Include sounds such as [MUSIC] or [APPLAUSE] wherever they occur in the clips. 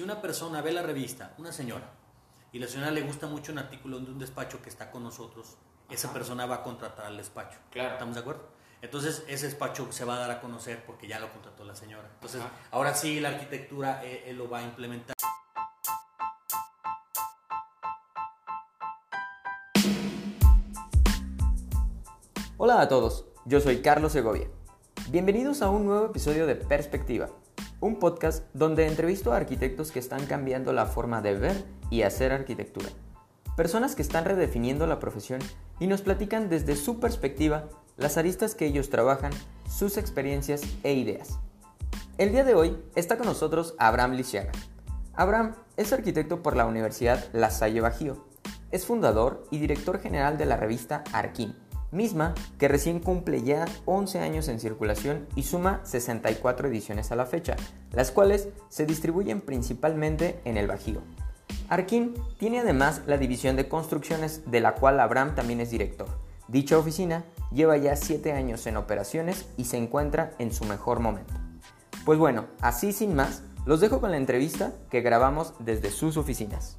Si una persona ve la revista, una señora, y la señora le gusta mucho un artículo de un despacho que está con nosotros, esa persona va a contratar al despacho. Claro. ¿Estamos de acuerdo? Entonces ese despacho se va a dar a conocer porque ya lo contrató la señora. Entonces ahora sí la arquitectura eh, él lo va a implementar. Hola a todos, yo soy Carlos Segovia. Bienvenidos a un nuevo episodio de Perspectiva, un podcast donde entrevisto a arquitectos que están cambiando la forma de ver y hacer arquitectura. Personas que están redefiniendo la profesión y nos platican desde su perspectiva las aristas que ellos trabajan, sus experiencias e ideas. El día de hoy está con nosotros Abraham Lisiaga. Abraham es arquitecto por la Universidad La Salle Bajío. Es fundador y director general de la revista Arquín, misma que recién cumple ya 11 años en circulación y suma 64 ediciones a la fecha, las cuales se distribuyen principalmente en el Bajío. Arquín tiene además la división de construcciones de la cual Abraham también es director. Dicha oficina lleva ya 7 años en operaciones y se encuentra en su mejor momento. Pues bueno, así sin más, los dejo con la entrevista que grabamos desde sus oficinas.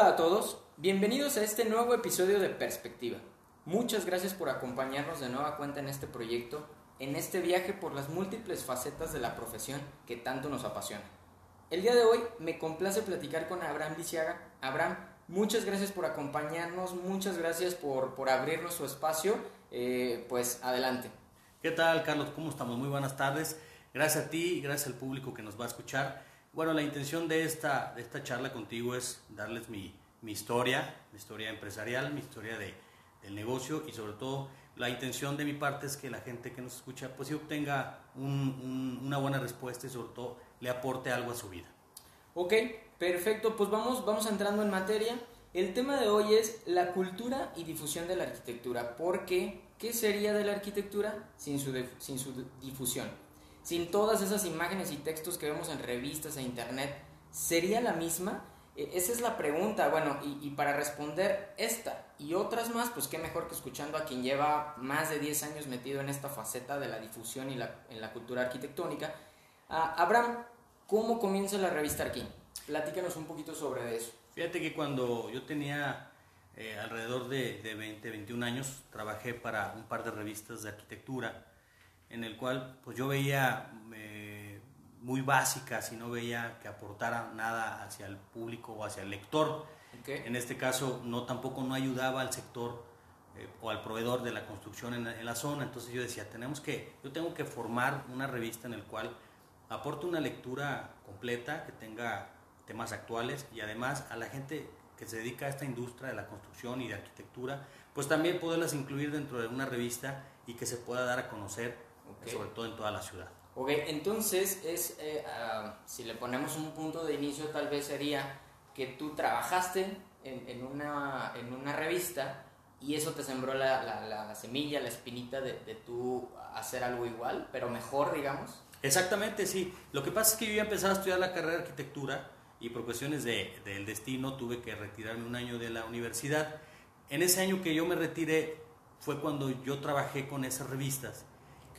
Hola a todos, bienvenidos a este nuevo episodio de Perspectiva. Muchas gracias por acompañarnos de nueva cuenta en este proyecto, en este viaje por las múltiples facetas de la profesión que tanto nos apasiona. El día de hoy me complace platicar con Abraham Lisiaga. Abraham, muchas gracias por acompañarnos, muchas gracias por, por abrirnos su espacio. Eh, pues adelante. ¿Qué tal, Carlos? ¿Cómo estamos? Muy buenas tardes. Gracias a ti y gracias al público que nos va a escuchar. Bueno, la intención de esta, de esta charla contigo es darles mi, mi historia, mi historia empresarial, mi historia de, del negocio y sobre todo la intención de mi parte es que la gente que nos escucha pues obtenga un, una buena respuesta y sobre todo le aporte algo a su vida. Ok, perfecto, pues vamos, vamos entrando en materia. El tema de hoy es la cultura y difusión de la arquitectura. porque ¿Qué sería de la arquitectura sin su, sin su difusión? Sin todas esas imágenes y textos que vemos en revistas e internet, ¿sería la misma? E, esa es la pregunta, bueno, y, para responder esta y otras más, pues qué mejor que escuchando a quien lleva más de 10 años metido en esta faceta de la difusión y en la cultura arquitectónica. Ah, Abraham, ¿cómo comienza la revista Arquín? Platícanos un poquito sobre eso. Fíjate que cuando yo tenía eh, alrededor de, de 20, 21 años, trabajé para un par de revistas de arquitectura en el cual pues yo veía eh, muy básicas y no veía que aportara nada hacia el público o hacia el lector. En este caso no tampoco no ayudaba al sector eh, o al proveedor de la construcción en, la zona. Entonces yo decía, tenemos que, yo tengo que formar una revista en el cual aporte una lectura completa, que tenga temas actuales y además a la gente que se dedica a esta industria de la construcción y de arquitectura, pues también poderlas incluir dentro de una revista y que se pueda dar a conocer sobre todo en toda la ciudad. Ok, entonces es, eh, ah, si le ponemos un punto de inicio, tal vez sería que tú trabajaste en, en, una, en una revista y eso te sembró la, la, la semilla, la espinita de, de, tú hacer algo igual, pero mejor, digamos. Exactamente, sí. Lo que pasa es que yo iba a empezar a estudiar la carrera de arquitectura y por cuestiones de, del destino tuve que retirarme un año de la universidad. En ese año que yo me retiré fue cuando yo trabajé con esas revistas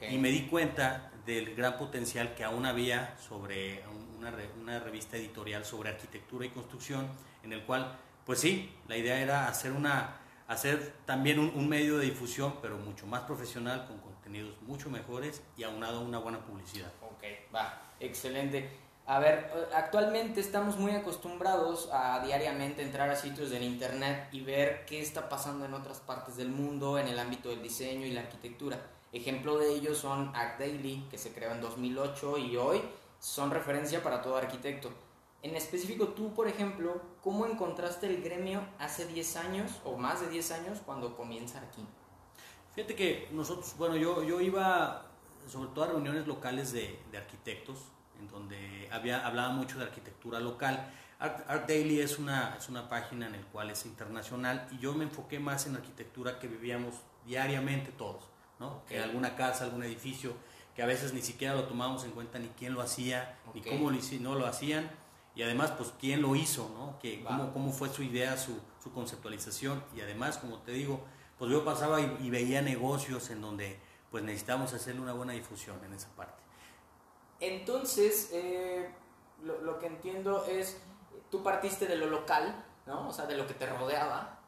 y me di cuenta del gran potencial que aún había sobre una, una, revista editorial sobre arquitectura y construcción, en el cual, pues sí, la idea era hacer, una, hacer también un, medio de difusión, pero mucho más profesional, con contenidos mucho mejores y aunado a una buena publicidad. Ok, va, excelente. A ver, actualmente estamos muy acostumbrados a diariamente entrar a sitios del internet y ver qué está pasando en otras partes del mundo en el ámbito del diseño y la arquitectura. Ejemplo de ellos son Act Daily, que se creó en 2008 y hoy son referencia para todo arquitecto. En específico, tú, por ejemplo, ¿cómo encontraste el gremio hace 10 años o más de 10 años cuando comienza aquí? Fíjate que nosotros, bueno, yo, yo iba sobre todo a reuniones locales de, de arquitectos, en donde había, hablaba mucho de arquitectura local. Art, Daily es una, es una página en la cual es internacional y yo me enfoqué más en arquitectura que vivíamos diariamente todos. ¿No? En alguna casa, algún edificio, que a veces ni siquiera lo tomamos en cuenta ni quién lo hacía, ni cómo lo, no lo hacían, y además, pues, quién lo hizo, ¿no? Que, cómo, cómo, fue su idea, su, conceptualización, y además, como te digo, pues yo pasaba y, veía negocios en donde pues necesitamos hacerle una buena difusión en esa parte. Entonces, eh, lo, que entiendo es, tú partiste de lo local, ¿no? O sea, de lo que te rodeaba,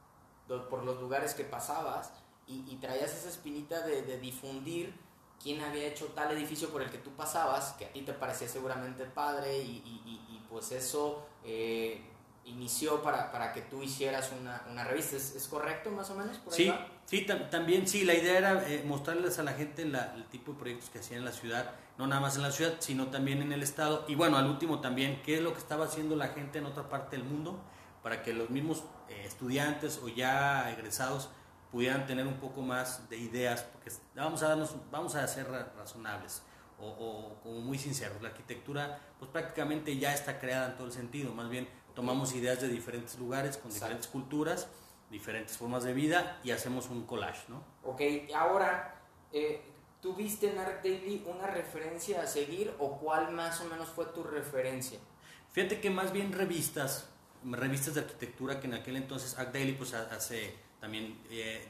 por los lugares que pasabas, y, traías esa espinita de, difundir quién había hecho tal edificio por el que tú pasabas, que a ti te parecía seguramente padre, y, pues eso eh, inició para, para, que tú hicieras una, una revista. ¿Es, correcto más o menos? sí, sí también sí, la idea era eh, mostrarles a la gente la, el tipo de proyectos que hacían en la ciudad, no nada más en la ciudad, sino también en el estado. Y bueno, al último también, qué es lo que estaba haciendo la gente en otra parte del mundo para que los mismos eh, estudiantes o ya egresados pudieran tener un poco más de ideas, porque vamos a, darnos, vamos a ser razonables o, o como muy sinceros. La arquitectura pues prácticamente ya está creada en todo el sentido, más bien tomamos ideas de diferentes lugares, con diferentes culturas, diferentes formas de vida y hacemos un collage, ¿no? Ok, ahora, eh, ¿tuviste en Art Daily una referencia a seguir o cuál más o menos fue tu referencia? Fíjate que más bien revistas, revistas de arquitectura que en aquel entonces Art Daily pues hace también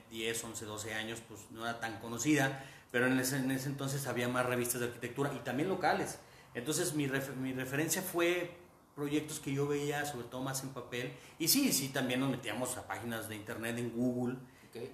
10, 11, 12 años pues no era tan conocida, pero en ese, en ese entonces había más revistas de arquitectura y también locales. Entonces mi, mi referencia fue proyectos que yo veía, sobre todo más en papel. Y sí, sí, también nos metíamos a páginas de internet en Google,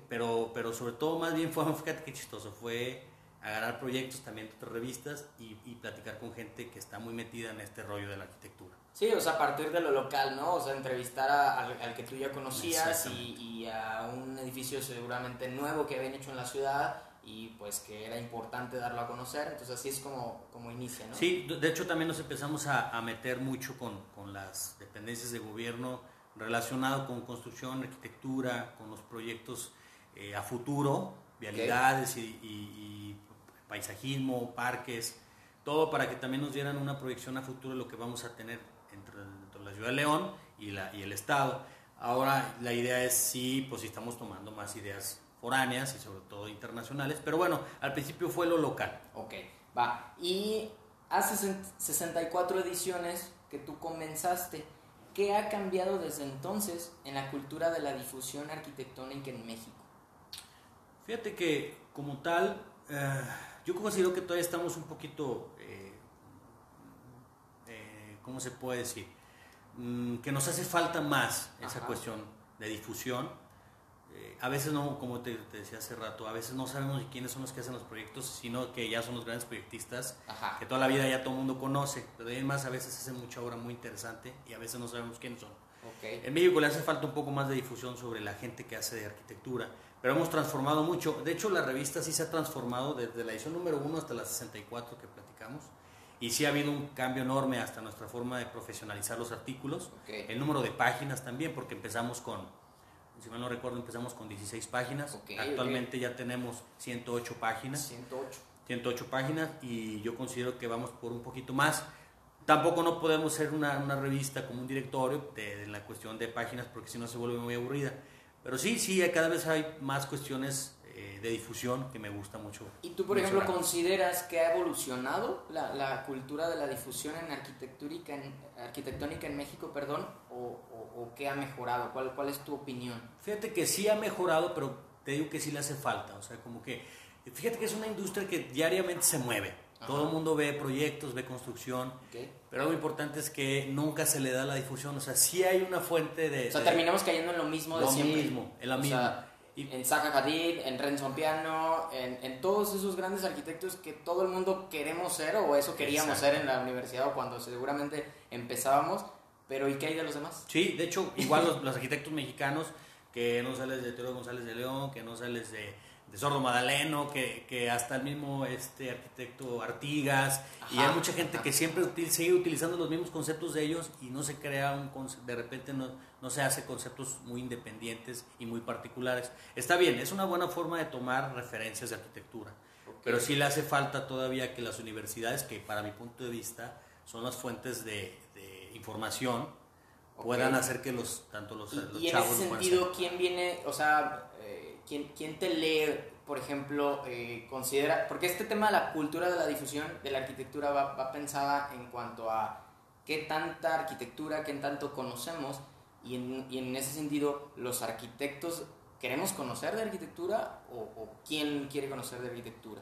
pero, pero sobre todo más bien fue, [LAUGHS] fíjate qué chistoso, fue agarrar proyectos también de otras revistas y, platicar con gente que está muy metida en este rollo de la arquitectura. Sí, o sea, a partir de lo local, ¿no? O sea, entrevistar al, que tú ya conocías y, y, a un edificio seguramente nuevo que habían hecho en la ciudad y pues que era importante darlo a conocer, entonces así es como, como inicia, ¿no? Sí, de hecho también nos empezamos a, a meter mucho con, con, las dependencias de gobierno relacionado con construcción, arquitectura, con los proyectos eh, a futuro, vialidades y, y, paisajismo, parques, todo para que también nos dieran una proyección a futuro de lo que vamos a tener entre, entre la ciudad de León y, la, y el estado. Ahora la idea es sí, pues si estamos tomando más ideas foráneas y sobre todo internacionales, pero bueno, al principio fue lo local. Ok, va. Y hace 64 ediciones que tú comenzaste. ¿Qué ha cambiado desde entonces en la cultura de la difusión arquitectónica en México? Fíjate que como tal, eh, yo considero que todavía estamos un poquito, eh, ¿cómo se puede decir? Mm, que nos hace falta más esa cuestión de difusión a veces no, como te, decía hace rato, a veces no sabemos quiénes son los que hacen los proyectos, sino que ya son los grandes proyectistas, que toda la vida ya todo el mundo conoce, pero además a veces hacen mucha obra muy interesante y a veces no sabemos quiénes son. En México le hace falta un poco más de difusión sobre la gente que hace de arquitectura, pero hemos transformado mucho. De hecho, la revista sí se ha transformado desde la edición número 1 hasta la 64 que platicamos. Y sí ha habido un cambio enorme hasta nuestra forma de profesionalizar los artículos. El número de páginas también, porque empezamos con si mal no recuerdo, empezamos con 16 páginas. Actualmente ya tenemos 108 páginas. 108. 108 páginas y yo considero que vamos por un poquito más. Tampoco no podemos ser una, una revista como un directorio de, la cuestión de páginas porque si no se vuelve muy aburrida. Pero sí, sí, cada vez hay más cuestiones eh, de difusión que me gusta mucho. ¿Y tú, por ejemplo, consideras que ha evolucionado la, la cultura de la difusión en arquitectónica en, arquitectónica en México, perdón, o, o, qué ha mejorado? ¿Cuál, ¿Cuál es tu opinión? Fíjate que sí ha mejorado, pero te digo que sí le hace falta. O sea, como que, fíjate que es una industria que diariamente se mueve. Todo el mundo ve proyectos, ve construcción, pero algo importante es que nunca se le da la difusión. O sea, sí hay una fuente de... O sea, terminamos cayendo en lo mismo de lo siempre. mismo, en la misma en Zaha Hadid, en Renzo Piano, en, en, todos esos grandes arquitectos que todo el mundo queremos ser o eso queríamos ser en la universidad o cuando seguramente empezábamos, pero ¿y qué hay de los demás? Sí, de hecho, igual los, los arquitectos mexicanos, que no sales de Teodoro González de León, que no sales de de Sordo Madaleno, que, que, hasta el mismo este arquitecto Artigas, y hay mucha gente que siempre sigue utilizando los mismos conceptos de ellos y no se crea un de repente no, no se hace conceptos muy independientes y muy particulares. Está bien, es una buena forma de tomar referencias de arquitectura, pero sí le hace falta todavía que las universidades, que para mi punto de vista son las fuentes de, de información, puedan hacer que los tanto los, y, y en ese sentido, ¿quién viene, o sea, ¿quién, te lee, por ejemplo, eh, considera, porque este tema de la cultura de la difusión de la arquitectura va, va, pensada en cuanto a qué tanta arquitectura, qué tanto conocemos, y en, y en ese sentido los arquitectos queremos conocer de arquitectura o, o quién quiere conocer de arquitectura.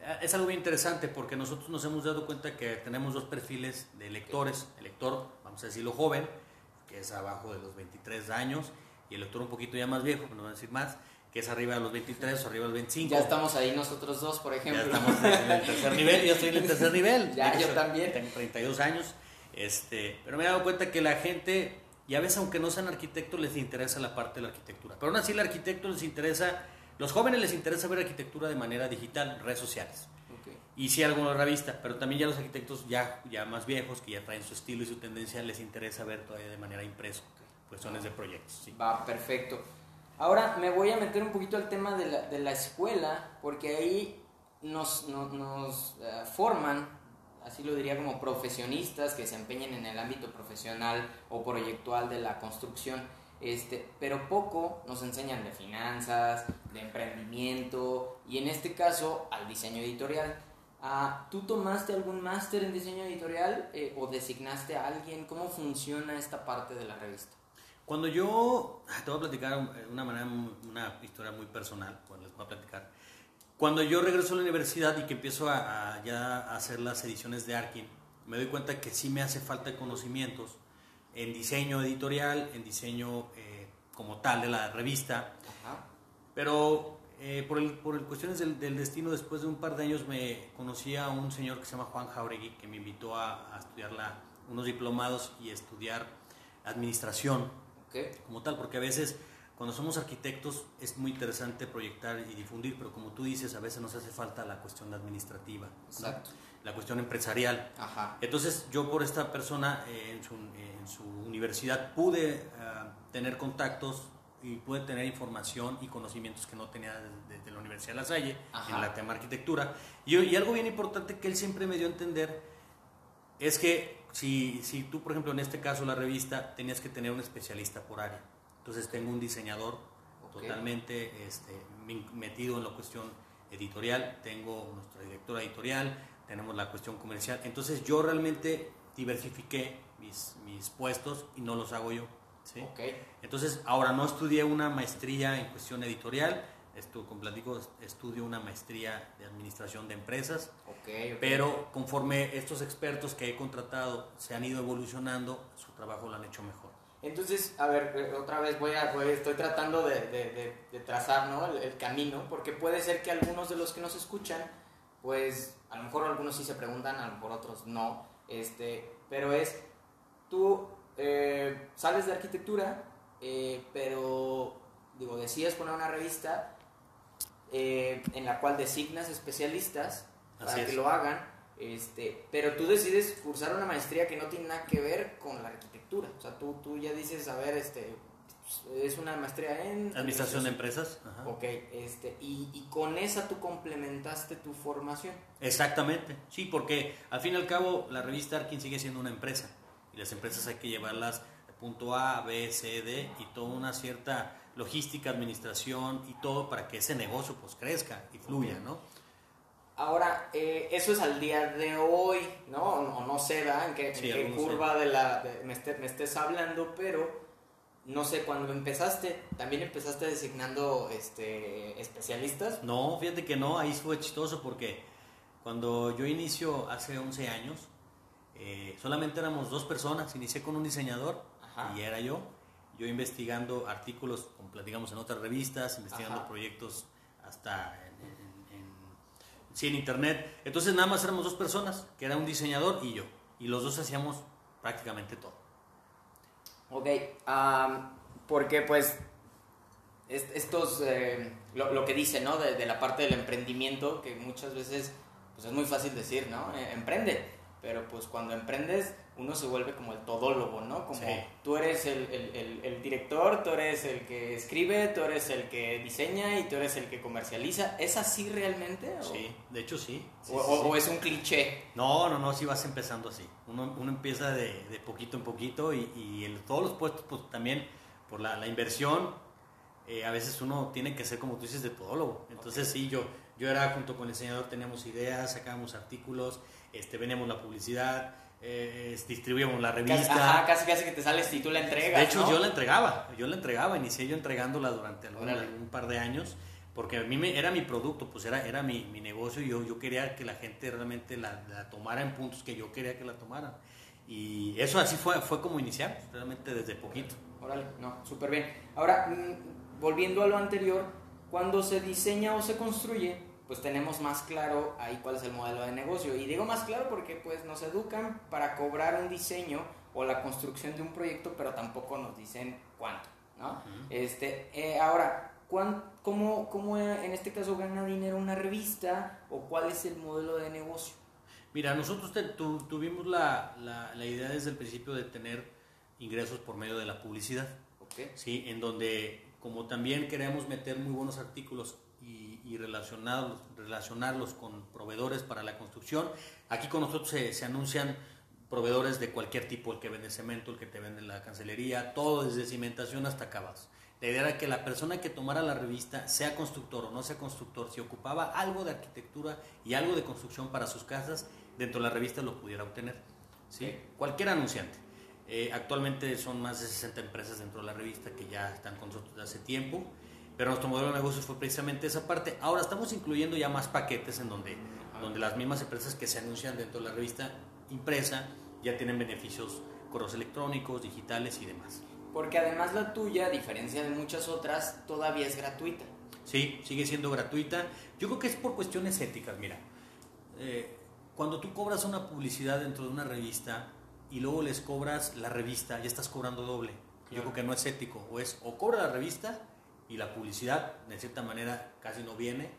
Eh, Es algo bien interesante porque nosotros nos hemos dado cuenta que tenemos dos perfiles de lectores. El lector, vamos a decirlo joven, que es abajo de los 23 años, y el lector un poquito ya más viejo, no voy a decir más, que es arriba de los 23 o arriba de los 25. Ya estamos ahí nosotros dos, por Ya ejemplo. estamos en el tercer [LAUGHS] nivel, yo estoy en el tercer nivel. Ya, yo también. Tengo 32 años, este, pero me he dado cuenta que la gente, y a veces aunque no sean arquitectos, les interesa la parte de la arquitectura. Pero aún así el arquitecto les interesa, los jóvenes les interesa ver arquitectura de manera digital, redes sociales. Y sí alguna revista, pero también ya los arquitectos ya, ya más viejos, que ya traen su estilo y su tendencia, les interesa ver todavía de manera impreso, cuestiones de proyectos. sí. Va, perfecto. Ahora me voy a meter un poquito al tema de la, de la escuela, porque ahí nos, no- nos, eh, forman, así lo diría, como profesionistas que se empeñen en el ámbito profesional o proyectual de la construcción. Este, pero poco nos enseñan de finanzas, de emprendimiento y en este caso al diseño editorial. Ah, ¿Tú tomaste algún máster en diseño editorial eh, o designaste a alguien? ¿Cómo funciona esta parte de la revista? Cuando yo, ah, te voy a platicar un- una manera, una historia muy personal, pues les voy a platicar. Cuando yo regreso a la universidad y que empiezo a, a ya a hacer las ediciones de Arkin, me doy cuenta que sí me hace falta conocimientos en diseño editorial, en diseño eh, como tal de la revista, Ajá. pero eh, por, el, por el cuestiones del, del destino, después de un par de años me conocí a un señor que se llama Juan Jauregui, que me invitó a, a estudiar la- unos diplomados y estudiar administración Ok. como tal, porque a veces cuando somos arquitectos es muy interesante proyectar y difundir, pero como tú dices, a veces nos hace falta la cuestión administrativa. Exacto. la cuestión empresarial. Ajá. Entonces yo por esta persona eh, en, su, en su universidad pude ah, tener contactos y pude tener información y conocimientos que no tenía desde de, la Universidad de La Salle Ajá. en la tema arquitectura. Y, y algo bien importante que él siempre me dio a entender es que si, si tú, por ejemplo, en este caso la revista, tenías que tener un especialista por área. Entonces tengo un diseñador totalmente este, metido en la cuestión editorial, tengo nuestra directora editorial, tenemos la cuestión comercial. Entonces yo realmente diversifiqué mis, mis puestos y no los hago yo. Entonces, ahora no estudié una maestría en cuestión editorial, esto, como platico, estudio una maestría de administración de empresas, pero conforme estos expertos que he contratado se han ido evolucionando, su trabajo lo han hecho mejor. Entonces, a ver, eh, otra vez voy a, voy- estoy tratando de, de- de- de trazar ¿no? el, el camino, porque puede ser que algunos de los que nos escuchan, pues a lo mejor algunos sí se preguntan, a lo mejor otros no, este, pero es, tú eh, sales de arquitectura, eh, pero, digo, decides poner una revista eh, en la cual designas especialistas para que lo hagan, este, pero tú decides cursar una maestría que no tiene nada que ver con la arquitectura. O sea, tú, tú ya dices, a ver, este, es una maestría en... Administración de empresas. ajá. Ok, este, y, y con esa tú complementaste tu formación. Exactamente, sí, porque al fin y al cabo la revista Arkin sigue siendo una empresa y las empresas hay que llevarlas de punto A, B, C, D y toda una cierta logística, administración y todo para que ese negocio pues crezca y fluya, ¿no? Ahora, eh, eso es al día de hoy, ¿no? O, no sé, ¿verdad? En qué, en curva de la, de- me, esté- me estés hablando, pero no sé, cuando empezaste, ¿también empezaste designando este, especialistas? No, fíjate que no, ahí fue chistoso porque cuando yo inicio hace 11 años, eh, solamente éramos dos personas, inicié con un diseñador Ajá. y era yo, yo investigando artículos, como platicamos en otras revistas, investigando Ajá. proyectos hasta sí, en internet. Entonces nada más éramos dos personas, que era un diseñador y yo, y los dos hacíamos prácticamente todo. Ok, am, porque pues est- estos, eh, lo, que dice, ¿no? De, de la parte del emprendimiento, que muchas veces pues es muy fácil decir, ¿no? Eh, emprende, pero pues cuando emprendes uno se vuelve como el todólogo, ¿no? Como Sí. tú eres el, el- el- el director, tú eres el que escribe, tú eres el que diseña y tú eres el que comercializa. ¿Es así realmente? ¿O, Sí, de hecho sí. sí, o- sí, o- o es un cliché? No, no, no, sí vas empezando así. Uno, uno empieza de, de poquito en poquito y, y el- todos los puestos, pues también por la, la inversión, eh, a veces uno tiene que ser, como tú dices, de todólogo. Entonces sí, yo, yo era junto con el diseñador, teníamos ideas, sacábamos artículos, este, veníamos la publicidad, eh, distribuíamos la revista. Casi, casi, casi que te sales y tú la entregas. De hecho, yo la entregaba, yo la entregaba, inicié yo entregándola durante un par de años, porque a mí me, era mi producto, pues era, era mi, mi negocio y yo, yo quería que la gente realmente la, la, tomara en puntos que yo quería que la tomaran. Y eso así fue, fue como iniciar, realmente desde poquito. Órale, no, súper bien. Ahora, mm, volviendo a lo anterior, cuando se diseña o se construye, pues tenemos más claro ahí cuál es el modelo de negocio. Y digo más claro porque pues nos educan para cobrar un diseño o la construcción de un proyecto, pero tampoco nos dicen cuánto, ¿no? este, eh, ahora, ¿cómo, ¿cómo en este caso gana dinero una revista o cuál es el modelo de negocio? Mira, nosotros tuvimos la, la, la, idea desde el principio de tener ingresos por medio de la publicidad, okay. ¿sí? En donde, como también queremos meter muy buenos artículos y, relacionarlos, relacionarlos con proveedores para la construcción. Aquí con nosotros se, anuncian proveedores de cualquier tipo, el que vende cemento, el que te vende la cancelería, todo desde cimentación hasta acabados. La idea era que la persona que tomara la revista, sea constructor o no sea constructor, si ocupaba algo de arquitectura y algo de construcción para sus casas, dentro de la revista lo pudiera obtener. ¿sí? Cualquier anunciante. Eh, actualmente son más de 60 empresas dentro de la revista que ya están con nosotros desde hace tiempo. Pero nuestro modelo de negocios fue precisamente esa parte. Ahora estamos incluyendo ya más paquetes en donde, donde las mismas empresas que se anuncian dentro de la revista impresa ya tienen beneficios correos electrónicos, digitales y demás. Porque además la tuya, a diferencia de muchas otras, todavía es gratuita. Sí, sigue siendo gratuita. Yo creo que es por cuestiones éticas. Mira, eh, cuando tú cobras una publicidad dentro de una revista y luego les cobras la revista, ya estás cobrando doble. Yo creo que no es ético. O es o cobra la revista y la publicidad, de cierta manera, casi no viene,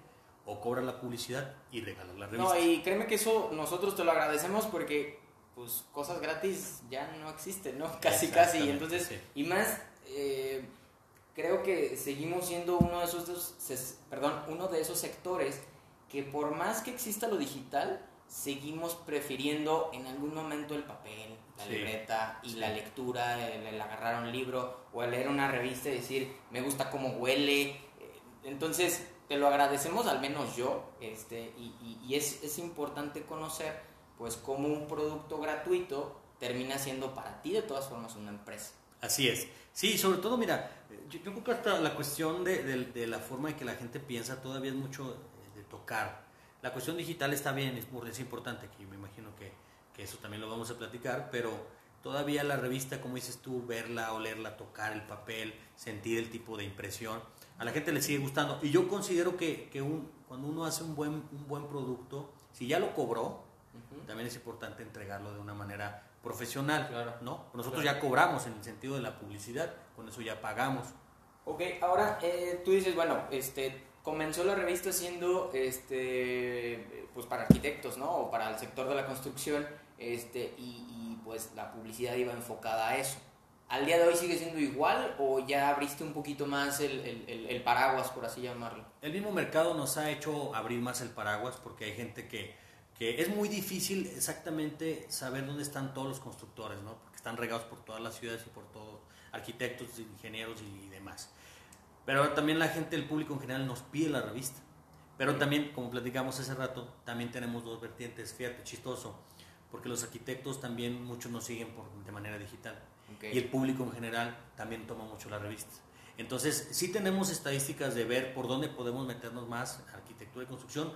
o cobra la publicidad y regala la revista. No, y créeme que eso nosotros te lo agradecemos porque, pues, cosas gratis ya no existen, ¿no? [LAUGHS] Casi, casi. Entonces, y más, eh, creo que seguimos siendo uno de esos, dos, perdón, uno de esos sectores que por más que exista lo digital, seguimos prefiriendo en algún momento el papel, la libreta y la lectura, el, agarrar un libro o el leer una revista y decir, me gusta cómo huele. Eh, entonces, te lo agradecemos, al menos yo, este, y, y, es, es, importante conocer, pues, cómo un producto gratuito termina siendo para ti, de todas formas, una empresa. Así es. Sí, sobre todo, mira, yo, creo que hasta la cuestión de, de, la forma en que la gente piensa todavía es mucho de tocar. La cuestión digital está bien, es, es importante, que me imagino que que eso también lo vamos a platicar, pero todavía la revista, como dices tú, verla, olerla, tocar el papel, sentir el tipo de impresión, a la gente le sigue gustando. Y yo considero que, que un, cuando uno hace un buen, un buen producto, si ya lo cobró, también es importante entregarlo de una manera profesional, claro. ¿no? Nosotros ya cobramos en el sentido de la publicidad, con eso ya pagamos. Ok, ahora eh, tú dices, bueno, este, comenzó la revista siendo, este, pues para arquitectos, ¿no? O para el sector de la construcción este, y, pues la publicidad iba enfocada a eso. ¿Al día de hoy sigue siendo igual o ya abriste un poquito más el, el, paraguas, por así llamarlo? El mismo mercado nos ha hecho abrir más el paraguas porque hay gente que, que es muy difícil exactamente saber dónde están todos los constructores, ¿no? porque están regados por todas las ciudades y por todos, arquitectos, ingenieros y, demás. Pero también la gente, el público en general nos pide la revista. Pero también, como platicamos hace rato, también tenemos dos vertientes, fíjate, chistoso porque los arquitectos también muchos nos siguen por, de manera digital. Y el público en general también toma mucho las revistas. Entonces, sí tenemos estadísticas de ver por dónde podemos meternos más, arquitectura y construcción,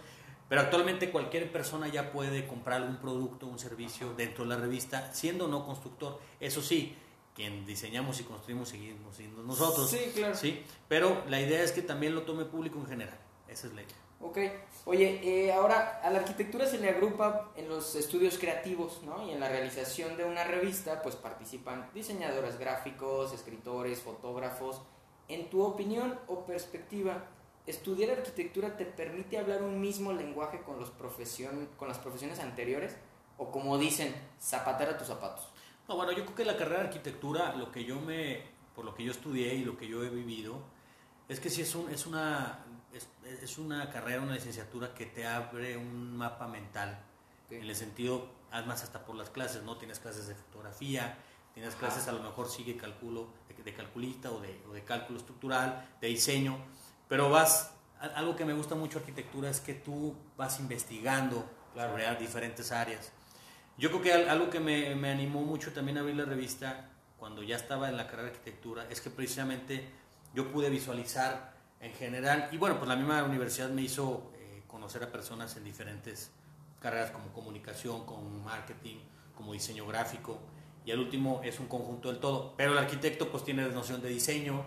pero actualmente cualquier persona ya puede comprar algún producto, un servicio dentro de la revista, siendo no constructor. Eso sí, quien diseñamos y construimos seguimos siendo nosotros. Sí, claro. Sí, pero la idea es que también lo tome público en general. Esa es la idea. Ok, oye, eh, ahora a la arquitectura se le agrupa en los estudios creativos, ¿no? Y en la realización de una revista, pues participan diseñadores gráficos, escritores, fotógrafos. En tu opinión o perspectiva, ¿estudiar arquitectura te permite hablar un mismo lenguaje con, los profesión, con las profesiones anteriores? O como dicen, zapatera tus zapatos. No, bueno, yo creo que la carrera de arquitectura, lo que yo me, por lo que yo estudié y lo que yo he vivido, es que sí es, un, es una es, una carrera, una licenciatura que te abre un mapa mental. En el sentido, además hasta por las clases, ¿no? Tienes clases de fotografía, Tienes clases a lo mejor sigue cálculo, de, calculista o de, o de, cálculo estructural, de diseño, pero vas, algo que me gusta mucho arquitectura es que tú vas investigando sobre diferentes áreas. Yo creo que algo que me, me, animó mucho también a abrir la revista cuando ya estaba en la carrera de arquitectura es que precisamente yo pude visualizar en general, y bueno, pues la misma universidad me hizo eh, conocer a personas en diferentes carreras como comunicación, como marketing, como diseño gráfico, y el último es un conjunto del todo. Pero el arquitecto pues tiene noción de diseño,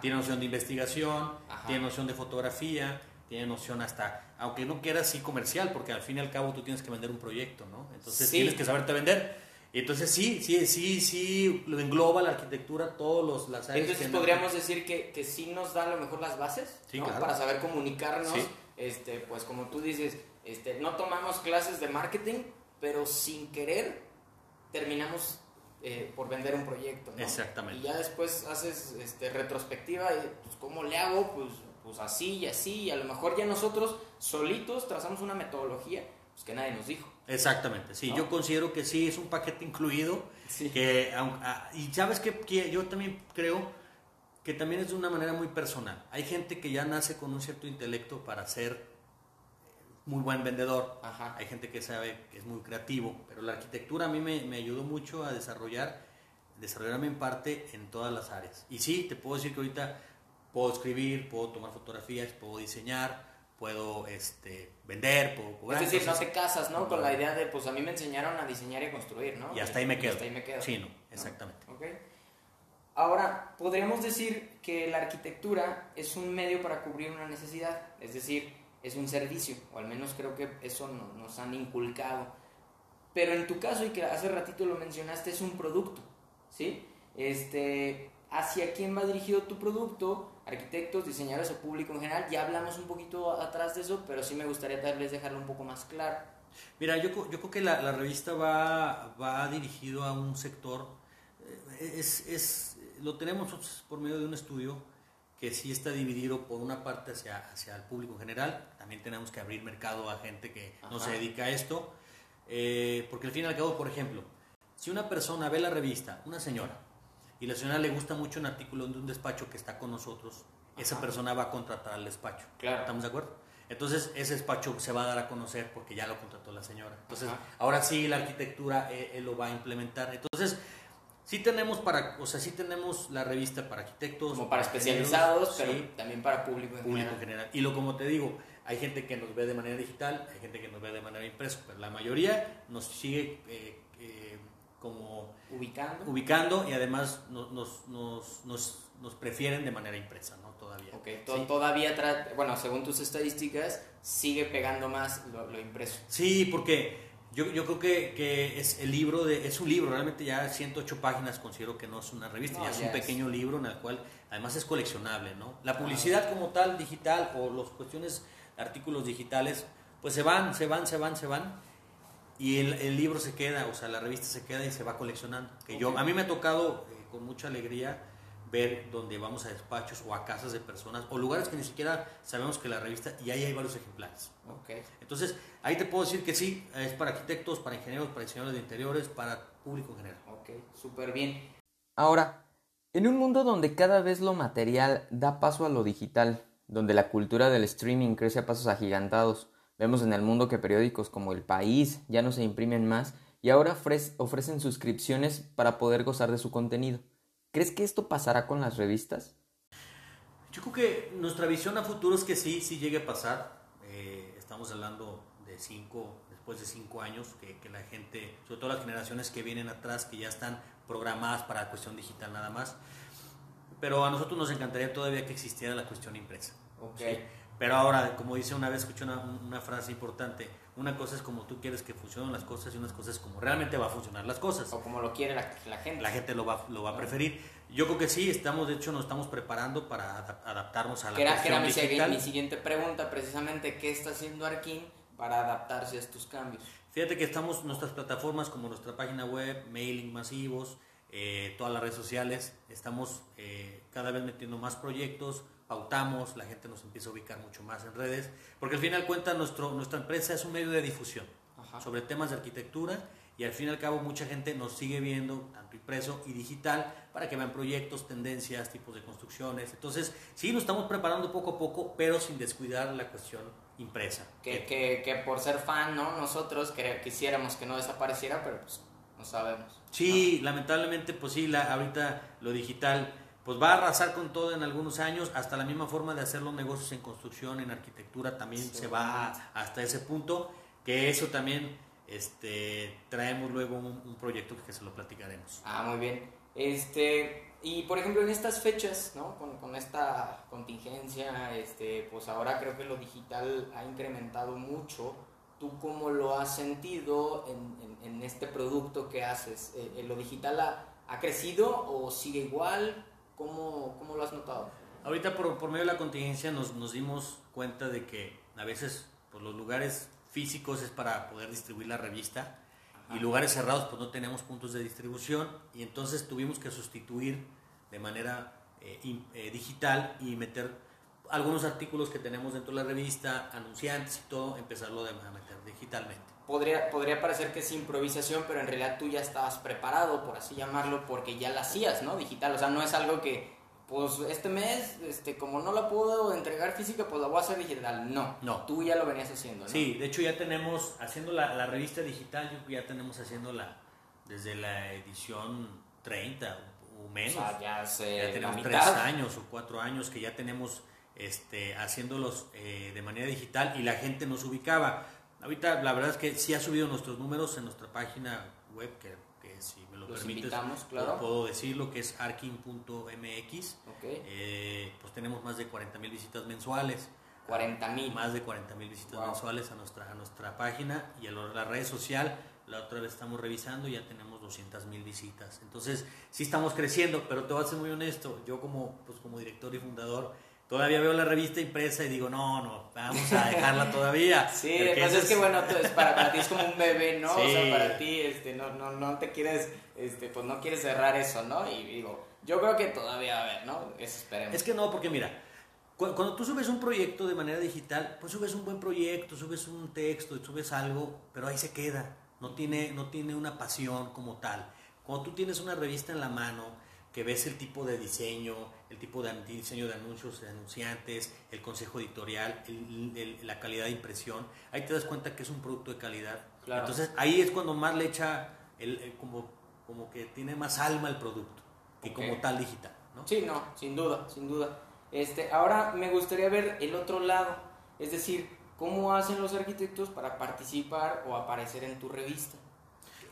tiene noción de investigación, tiene noción de fotografía, tiene noción hasta, aunque no quiera así comercial, porque al fin y al cabo tú tienes que vender un proyecto, ¿no? Entonces tienes que saberte vender. Entonces sí, sí, sí, sí, lo engloba la arquitectura, todos los, las áreas. Entonces podríamos decir que, que sí nos da a lo mejor las bases, Para saber comunicarnos, este, pues como tú dices, este, no tomamos clases de marketing, pero sin querer terminamos eh, por vender un proyecto. Exactamente. Y ya después haces este, retrospectiva y pues cómo le hago, pues, pues así y así, y a lo mejor ya nosotros solitos trazamos una metodología pues, que nadie nos dijo. Exactamente, sí, yo considero que sí, es un paquete incluido, que, ah, y sabes que yo también creo que también es de una manera muy personal. Hay gente que ya nace con un cierto intelecto para ser muy buen vendedor. Hay gente que sabe que es muy creativo, pero la arquitectura a mí me, me, ayudó mucho a desarrollar, desarrollarme en parte en todas las áreas. Y sí, te puedo decir que ahorita puedo escribir, puedo tomar fotografías, puedo diseñar, puedo este, vender, puedo cobrar. Es decir, no te casas, ¿no? Con la idea de, pues a mí me enseñaron a diseñar y a construir, ¿no? Y hasta ahí me quedo. hasta ahí me quedo. Sí, no, exactamente. Ahora, podríamos decir que la arquitectura es un medio para cubrir una necesidad, es decir, es un servicio, o al menos creo que eso nos han inculcado. Pero en tu caso, y que hace ratito lo mencionaste, es un producto, ¿sí? Este, ¿Hacia quién va dirigido tu producto? Arquitectos, diseñadores o público en general. Ya hablamos un poquito atrás de eso, pero sí me gustaría tal vez dejarlo un poco más claro. Mira, yo, yo creo que la, la, revista va, va dirigido a un sector, eh, es, es, lo tenemos por medio de un estudio que sí está dividido por una parte hacia, hacia el público en general, también tenemos que abrir mercado a gente que no se dedica a esto, eh, porque al fin y al cabo, por ejemplo, si una persona ve la revista, una señora, y la señora le gusta mucho un artículo de un despacho que está con nosotros, esa persona va a contratar al despacho. Claro. ¿Estamos de acuerdo? Entonces ese despacho se va a dar a conocer porque ya lo contrató la señora. Entonces ahora sí la arquitectura eh, él lo va a implementar. Entonces Sí tenemos para, o sea, sí tenemos la revista para arquitectos. Como para especializados, pero también para público en público general. general. Y lo como te digo, hay gente que nos ve de manera digital, hay gente que nos ve de manera impresa, pero la mayoría nos sigue eh, eh, como ubicando. ubicando y además nos, nos, nos, nos, prefieren de manera impresa, ¿no? Todavía. Ok, todavía, bueno, según tus estadísticas, sigue pegando más lo, lo impreso. Sí, porque yo, yo creo que, que, es el libro de, es un libro, realmente ya 108 páginas considero que no es una revista, ya es un pequeño libro en el cual además es coleccionable, ¿no? La publicidad como tal, digital, o las cuestiones, artículos digitales, pues se van, se van, se van, se van, y el, el libro se queda, o sea, la revista se queda y se va coleccionando. Que yo, a mí me ha tocado eh, con mucha alegría ver donde vamos a despachos o a casas de personas o lugares que ni siquiera sabemos que la revista y ahí hay varios ejemplares. Okay. Entonces, ahí te puedo decir que sí, es para arquitectos, para ingenieros, para diseñadores de interiores, para público en general. Ok, súper bien. Ahora, en un mundo donde cada vez lo material da paso a lo digital, donde la cultura del streaming crece a pasos agigantados, vemos en el mundo que periódicos como El País ya no se imprimen más y ahora ofrecen suscripciones para poder gozar de su contenido. ¿Crees que esto pasará con las revistas? Yo creo que nuestra visión a futuro es que sí, sí llegue a pasar. Eh, estamos hablando de cinco, después de cinco años, que, que, la gente, sobre todo las generaciones que vienen atrás, que ya están programadas para la cuestión digital nada más. Pero a nosotros nos encantaría todavía que existiera la cuestión impresa. Okay. Pero ahora, como dice una vez, escuché una, una, frase importante, una cosa es como tú quieres que funcionen las cosas y unas cosas es como realmente va a funcionar las cosas. O como lo quiere la, la gente. La gente lo va, lo va a preferir. Yo creo que sí, estamos, de hecho, nos estamos preparando para adaptarnos a la era, que era mi, mi, siguiente pregunta, precisamente, ¿qué está haciendo Arkin para adaptarse a estos cambios? Fíjate que estamos, nuestras plataformas como nuestra página web, mailing masivos, eh, todas las redes sociales, estamos eh, cada vez metiendo más proyectos, pautamos, la gente nos empieza a ubicar mucho más en redes, porque al final cuenta nuestro, nuestra empresa es un medio de difusión sobre temas de arquitectura y al fin y al cabo mucha gente nos sigue viendo, tanto impreso y digital, para que vean proyectos, tendencias, tipos de construcciones. Entonces, sí, nos estamos preparando poco a poco, pero sin descuidar la cuestión impresa. Que, que, que por ser fan, ¿no? Nosotros quisiéramos que no desapareciera, pero pues no sabemos. Sí, lamentablemente, pues sí, la, ahorita lo digital pues va a arrasar con todo en algunos años, hasta la misma forma de hacer los negocios en construcción, en arquitectura, también se va hasta ese punto, que eso también este, traemos luego un, proyecto que se lo platicaremos. Ah, muy bien. Este, y por ejemplo en estas fechas, ¿no? Con, con, esta contingencia, este, pues ahora creo que lo digital ha incrementado mucho. ¿Tú cómo lo has sentido en, en, este producto que haces? Eh, eh, ¿Lo digital ha, ha crecido o sigue igual? ¿Cómo, cómo lo has notado? Ahorita por, por, medio de la contingencia nos, nos dimos cuenta de que a veces por los lugares físicos es para poder distribuir la revista y lugares cerrados pues no tenemos puntos de distribución y entonces tuvimos que sustituir de manera eh, eh, digital y meter algunos artículos que tenemos dentro de la revista, anunciantes y todo, empezarlo a meter digitalmente. Podría, podría parecer que es improvisación, pero en realidad tú ya estabas preparado, por así llamarlo, porque ya la hacías, ¿no? Digital, o sea, no es algo que pues este mes, este, como no la puedo entregar física, pues la voy a hacer digital. No, no. Tú ya lo venías haciendo, ¿no? Sí, de hecho ya tenemos, haciendo la, la revista digital, ya tenemos haciéndola desde la edición 30 o, menos. O sea, ya, ya tenemos tres años o cuatro años que ya tenemos este, haciéndolos eh, de manera digital y la gente nos ubicaba. Ahorita la verdad es que sí ha subido nuestros números en nuestra página web, que si me lo permites, claro. puedo decirlo, que es arkin.mx. Eh, pues tenemos más de 40 mil visitas mensuales. 40 mil. Más de 40 mil visitas mensuales a nuestra, a nuestra página y a la red social. La otra vez estamos revisando y ya tenemos 200 mil visitas. Entonces, sí estamos creciendo, pero te voy a ser muy honesto. Yo como, pues, como director y fundador, todavía veo la revista impresa y digo, no, no, vamos a dejarla [LAUGHS] todavía. sí, pues es, que bueno, para, para, ti es como un bebé, ¿no? O sea, para ti este, no, no, no te quieres, este, pues no quieres cerrar eso, ¿no? Y digo, yo creo que todavía, a ver, ¿no? Eso esperemos. Es que no, porque mira, cuando, tú subes un proyecto de manera digital, pues subes un buen proyecto, subes un texto, subes algo, pero ahí se queda, no tiene, no tiene una pasión como tal. Cuando tú tienes una revista en la mano, que ves el tipo de diseño, el tipo de diseño de anuncios, de anunciantes, el consejo editorial, la calidad de impresión, ahí te das cuenta que es un producto de calidad. Entonces ahí es cuando más le echa, el, como, como que tiene más alma el producto, que como tal digital. ¿no? Sí, no, sin duda, sin duda. Este, ahora me gustaría ver el otro lado, es decir, cómo hacen los arquitectos para participar o aparecer en tu revista.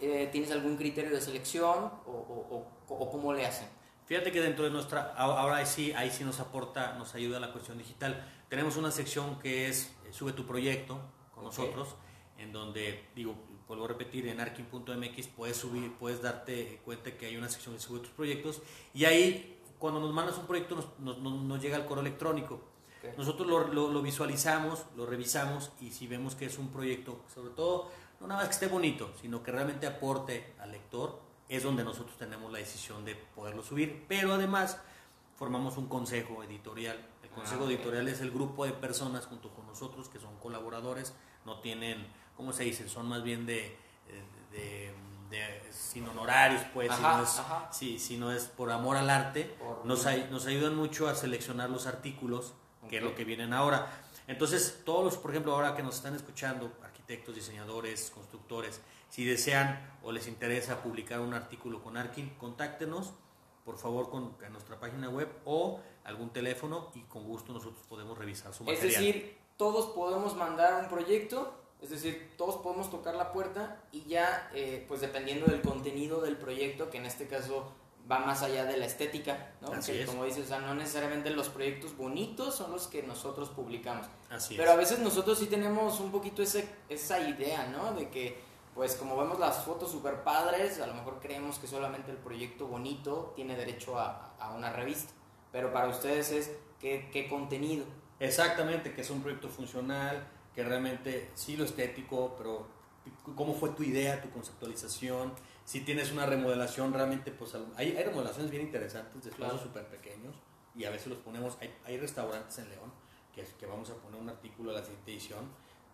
Eh, ¿Tienes algún criterio de selección o, o, cómo le hacen? Fíjate que dentro de nuestra, ahora sí, ahí sí nos aporta, nos ayuda la cuestión digital. Tenemos una sección que es eh, Sube tu proyecto con nosotros, en donde, digo, vuelvo a repetir, en arkin.mx puedes subir, puedes darte cuenta que hay una sección de Sube tus proyectos, y ahí, cuando nos mandas un proyecto, nos, nos, nos llega el correo electrónico. Nosotros lo, lo, lo, visualizamos, lo revisamos, y si vemos que es un proyecto, sobre todo, no nada más que esté bonito, sino que realmente aporte al lector, es donde nosotros tenemos la decisión de poderlo subir. Pero además formamos un consejo editorial. El ah, consejo editorial es el grupo de personas junto con nosotros que son colaboradores, no tienen, ¿cómo se dice? Son más bien de, de, sin honorarios, pues, si, no es, por amor al arte, nos, nos ayudan mucho a seleccionar los artículos, que es lo que vienen ahora. Entonces, todos los, por ejemplo, ahora que nos están escuchando, arquitectos, diseñadores, constructores, si desean o les interesa publicar un artículo con Arkin, contáctenos, por favor, con nuestra página web o algún teléfono y con gusto nosotros podemos revisar su material. Es decir, todos podemos mandar un proyecto, es decir, todos podemos tocar la puerta y ya, eh, pues dependiendo del contenido del proyecto, que en este caso va más allá de la estética, ¿no? que, como dices, o sea, no necesariamente los proyectos bonitos son los que nosotros publicamos. Así Pero a veces nosotros sí tenemos un poquito ese, esa idea, ¿no? De que, pues como vemos las fotos super padres, a lo mejor creemos que solamente el proyecto bonito tiene derecho a, a una revista. Pero para ustedes es qué, qué contenido. Exactamente, que es un proyecto funcional, que realmente sí lo estético, pero cómo fue tu idea, tu conceptualización, si tienes una remodelación realmente, pues hay, hay remodelaciones bien interesantes de espacios súper pequeños y a veces los ponemos, hay, hay restaurantes en León que, que vamos a poner un artículo a la siguiente edición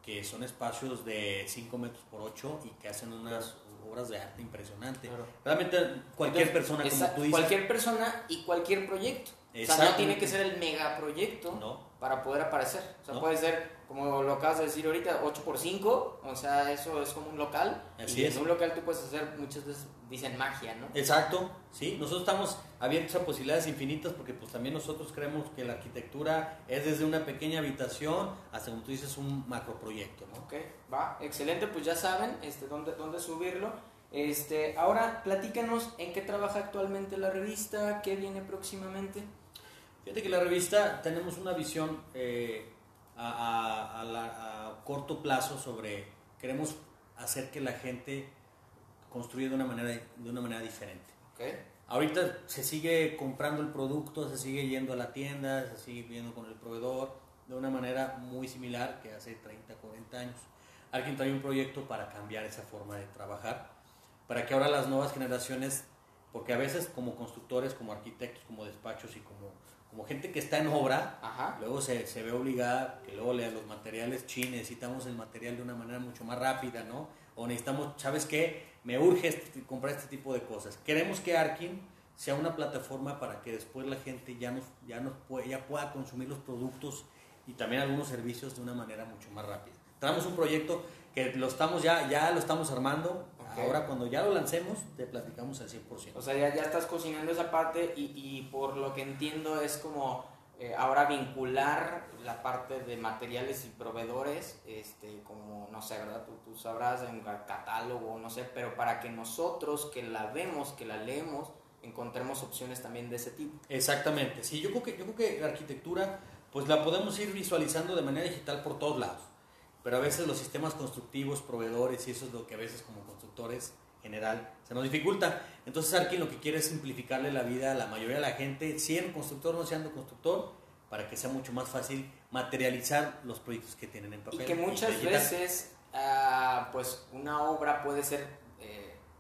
que son espacios de 5 metros por 8 y que hacen unas obras de arte impresionante. Realmente cualquier persona, como tú dices. Cualquier persona y cualquier proyecto. O sea, no tiene que ser el megaproyecto para poder aparecer. O sea, puede ser, como lo acabas de decir ahorita, 8x5, o sea, eso es como un local. Así y es. en un local tú puedes hacer, muchas veces dicen magia, ¿no? Exacto, sí. Nosotros estamos abiertos a posibilidades infinitas porque pues también nosotros creemos que la arquitectura es desde una pequeña habitación hasta, como tú dices, un macroproyecto, ¿no? Ok, va, excelente, pues ya saben este, dónde, dónde subirlo. Este, ahora, platícanos en qué trabaja actualmente la revista, qué viene próximamente. Fíjate que la revista tenemos una visión eh, a, a, corto plazo sobre, queremos hacer que la gente construya de una manera, de una manera diferente. Okay. Ahorita se sigue comprando el producto, se sigue yendo a la tienda, se sigue viendo con el proveedor de una manera muy similar que hace 30, 40 años. Alguien trae un proyecto para cambiar esa forma de trabajar, para que ahora las nuevas generaciones, porque a veces como constructores, como arquitectos, como despachos y como como gente que está en obra, luego se, se, ve obligada, que luego lea los materiales, chinos, necesitamos el material de una manera mucho más rápida, ¿no? O necesitamos, ¿sabes qué? Me urge este, comprar este tipo de cosas. Queremos que Arkin sea una plataforma para que después la gente ya, nos, ya, nos puede, ya pueda consumir los productos y también algunos servicios de una manera mucho más rápida. Tenemos un proyecto que lo estamos ya, ya lo estamos armando, Ahora cuando ya lo lancemos, te platicamos al 100%. O sea, ya, ya estás cocinando esa parte y, y por lo que entiendo es como eh, ahora vincular la parte de materiales y proveedores, este, como, no sé, ¿verdad? Tú, tú sabrás en catálogo, no sé, pero para que nosotros que la vemos, que la leemos, encontremos opciones también de ese tipo. Exactamente, sí, yo creo que, yo creo que la arquitectura pues la podemos ir visualizando de manera digital por todos lados pero a veces los sistemas constructivos, proveedores, y eso es lo que a veces como constructores general se nos dificulta. Entonces Arkin lo que quiere es simplificarle la vida a la mayoría de la gente, siendo constructor o no siendo constructor, para que sea mucho más fácil materializar los proyectos que tienen en papel. Y que muchas veces, uh, pues una obra puede ser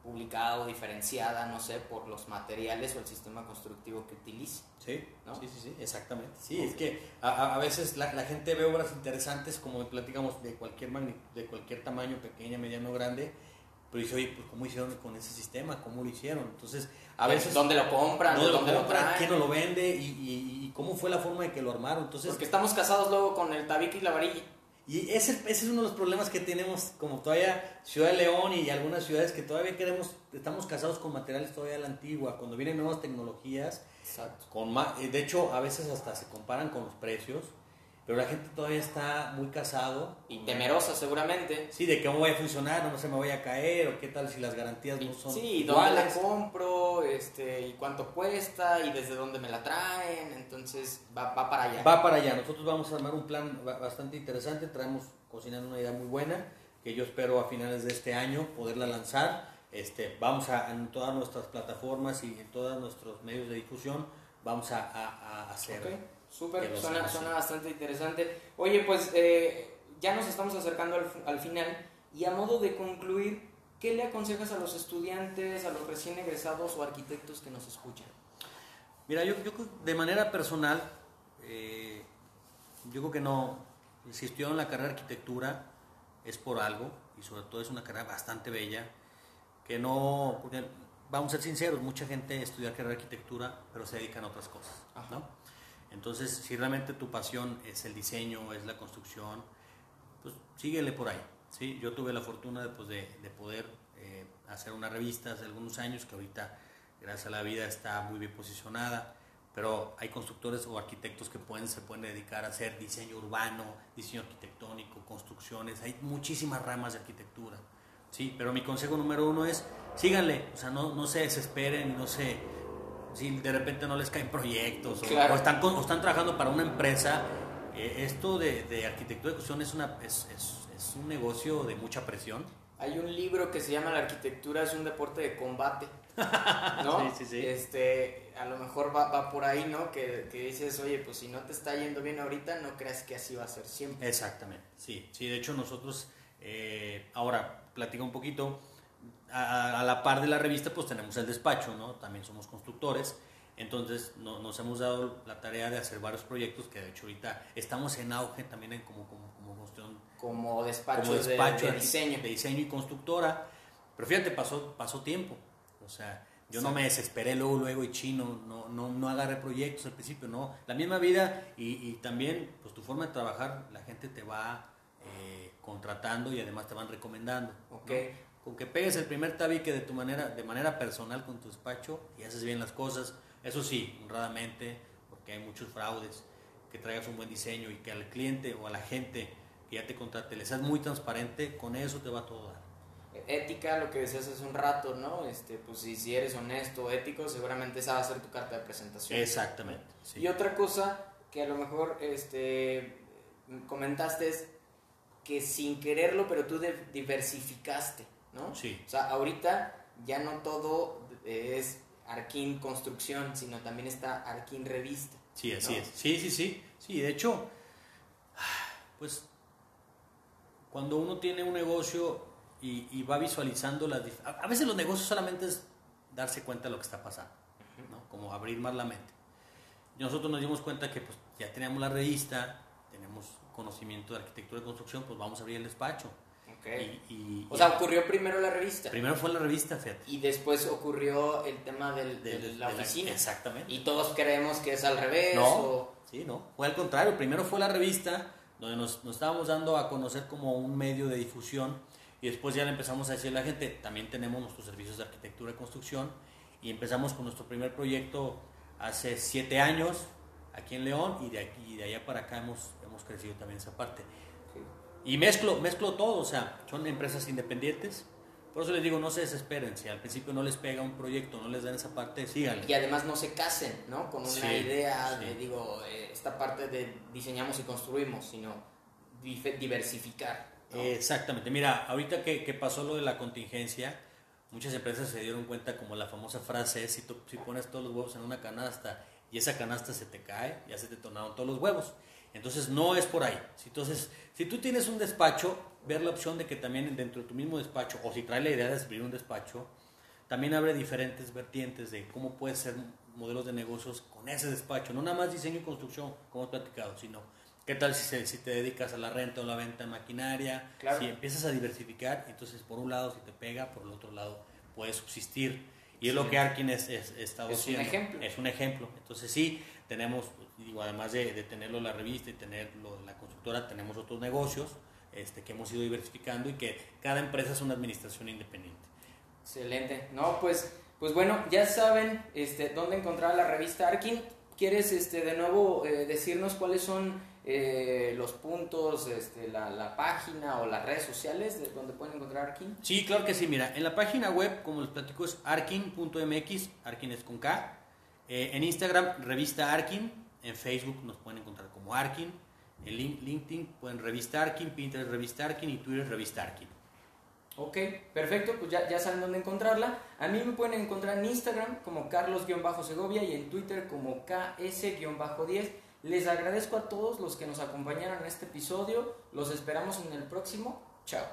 publicada o diferenciada, no sé, por los materiales o el sistema constructivo que utilice. Sí, ¿no? sí, sí, sí, exactamente. Sí, es que a, a veces la, la, gente ve obras interesantes, como platicamos, de cualquier, de cualquier tamaño, pequeña, mediano, grande, pero dice, oye, pues ¿cómo hicieron con ese sistema? ¿Cómo lo hicieron? Entonces, a veces... ¿Dónde lo compran? ¿Dónde, ¿dónde lo, compran? ¿Quién no lo vende? Y, y, y, cómo fue la forma de que lo armaron? Entonces, Porque estamos casados luego con el tabique y la varilla. Y ese, ese, es uno de los problemas que tenemos como todavía Ciudad de León y algunas ciudades que todavía queremos, estamos casados con materiales todavía de la antigua, cuando vienen nuevas tecnologías, Exacto. Con eh, de hecho a veces hasta se comparan con los precios, pero la gente todavía está muy casado. Y temerosa seguramente. Sí, de cómo voy a funcionar, no se me voy a caer, o qué tal si las garantías no son Sí, dónde la compro, este, y cuánto cuesta, y desde dónde me la traen, entonces va, va para allá. Va para allá, nosotros vamos a armar un plan bastante interesante, traemos cocinando una idea muy buena, que yo espero a finales de este año poderla lanzar. Este, vamos a, en todas nuestras plataformas y en todos nuestros medios de difusión, vamos a, a, a hacer... Okay. Súper, suena, suena, bastante interesante. Oye, pues eh, ya nos estamos acercando al, al, final y a modo de concluir, ¿qué le aconsejas a los estudiantes, a los recién egresados o arquitectos que nos escuchan? Mira, yo, yo de manera personal, eh, yo creo que no, si estudiaron la carrera de arquitectura es por algo y sobre todo es una carrera bastante bella, que no, porque vamos a ser sinceros, mucha gente estudia carrera de arquitectura, pero se dedican a otras cosas, ¿no? Entonces, si realmente tu pasión es el diseño, es la construcción, pues síguele por ahí. ¿sí? Yo tuve la fortuna de, pues, de, de poder eh, hacer una revista hace algunos años que ahorita, gracias a la vida, está muy bien posicionada, pero hay constructores o arquitectos que pueden, se pueden dedicar a hacer diseño urbano, diseño arquitectónico, construcciones, hay muchísimas ramas de arquitectura. Sí, pero mi consejo número uno es síganle, o sea, no, no se desesperen, no se si de repente no les caen proyectos o, claro. o, están, o están trabajando para una empresa, eh, esto de, de, arquitectura de construcción es, una, es, es, es, un negocio de mucha presión. Hay un libro que se llama La arquitectura es un deporte de combate, [LAUGHS] ¿no? sí, sí, sí. Este, a lo mejor va, va por ahí, ¿no? Que, que, dices, oye, pues si no te está yendo bien ahorita, no creas que así va a ser siempre. Exactamente, sí. Sí, de hecho nosotros, eh, ahora platico un poquito, a, a, la par de la revista, pues tenemos el despacho, ¿no? También somos constructores. Entonces no, nos hemos dado la tarea de hacer varios proyectos que de hecho ahorita estamos en auge también en como, como, como cuestión como despacho, como despacho de, diseño. De diseño y constructora. Pero fíjate, pasó, pasó tiempo. O sea, yo no me desesperé luego, luego y chino, no, no, no agarré proyectos al principio, no. La misma vida y, y también, pues tu forma de trabajar, la gente te va eh, contratando y además te van recomendando. Ok. Con que pegues el primer tabique de tu manera, de manera personal con tu despacho y haces bien las cosas, eso sí, honradamente, porque hay muchos fraudes, que traigas un buen diseño y que al cliente o a la gente que ya te contrate le seas muy transparente, con eso te va todo a dar. Ética, lo que decías hace un rato, ¿no? Este, pues si, si eres honesto, ético, seguramente esa va a ser tu carta de presentación. Exactamente. sí. Y otra cosa que a lo mejor este, comentaste es que sin quererlo, pero tú diversificaste, ¿no? Sí. O sea, ahorita ya no todo es Arkin Construcción, sino también está Arkin Revista. Sí, así ¿no? es. Sí, sí, sí. Sí, de hecho, pues cuando uno tiene un negocio y, y va visualizando las... a veces los negocios solamente es darse cuenta de lo que está pasando, ¿no? Como abrir más la mente. Y nosotros nos dimos cuenta que pues ya teníamos la revista, tenemos conocimiento de arquitectura y construcción, pues vamos a abrir el despacho. Y, y- O sea, ocurrió primero la revista primero fue la revista, fíjate. y después ocurrió el tema del- de, De- la de oficina. exactamente. Y todos creemos que es al revés. No, o- sí, no. Fue al contrario. Primero fue la revista, donde nos, nos estábamos dando a conocer como un medio de difusión. Y después ya le empezamos a decir a la gente, también tenemos nuestros servicios de arquitectura y construcción. Y empezamos con nuestro primer proyecto hace siete años aquí en León. Y de, aquí, de allá para acá hemos, hemos crecido también esa parte. Y mezclo, mezclo todo, o sea, son empresas independientes. Por eso les digo, no se desesperen. Si al principio no les pega un proyecto, no les dan esa parte, síganle. Y además no se casen, ¿no? Con una Sí, idea sí. de, digo, eh, esta parte de diseñamos y construimos, sino diversificar. ¿no? Exactamente. Mira, ahorita que, que pasó lo de la contingencia, muchas empresas se dieron cuenta, como la famosa frase es, si, tú, si pones todos los huevos en una canasta y esa canasta se te cae, ya se te tornaron todos los huevos. Entonces no es por ahí. Si, entonces, si tú tienes un despacho, ver la opción de que también dentro de tu mismo despacho, o si trae la idea de abrir un despacho, también abre diferentes vertientes de cómo puedes ser modelos de negocios con ese despacho. No nada más diseño y construcción, como hemos platicado, sino qué tal si, se- si te dedicas a la renta o la venta de maquinaria, Claro. si empiezas a diversificar, entonces por un lado si te pega, por el otro lado puedes subsistir. Y es Sí. lo que Arkin es, es, estado Es un haciendo. ejemplo. Es un ejemplo. Entonces sí, tenemos, digo, además de, de tenerlo la revista y tenerlo la constructora, tenemos otros negocios este, que hemos ido diversificando y que cada empresa es una administración independiente. Excelente. No, pues, pues bueno, ya saben este, dónde encontrar la revista Arkin. ¿Quieres este, de nuevo eh, decirnos cuáles son eh, los puntos, este, la, la página o las redes sociales de donde pueden encontrar Arkin? Sí, claro que sí. Mira, en la página web, como les platico, es arkin.mx, Arkin es con K. Eh, en Instagram, revista Arkin. En Facebook nos pueden encontrar como Arkin. En Lin- LinkedIn pueden revista Arkin, Pinterest revista Arkin y Twitter revista Arkin. Ok, perfecto, pues ya, ya saben dónde encontrarla. A mí me pueden encontrar en Instagram como Carlos-Segovia y en Twitter como KS-10. Les agradezco a todos los que nos acompañaron en este episodio. Los esperamos en el próximo. Chao.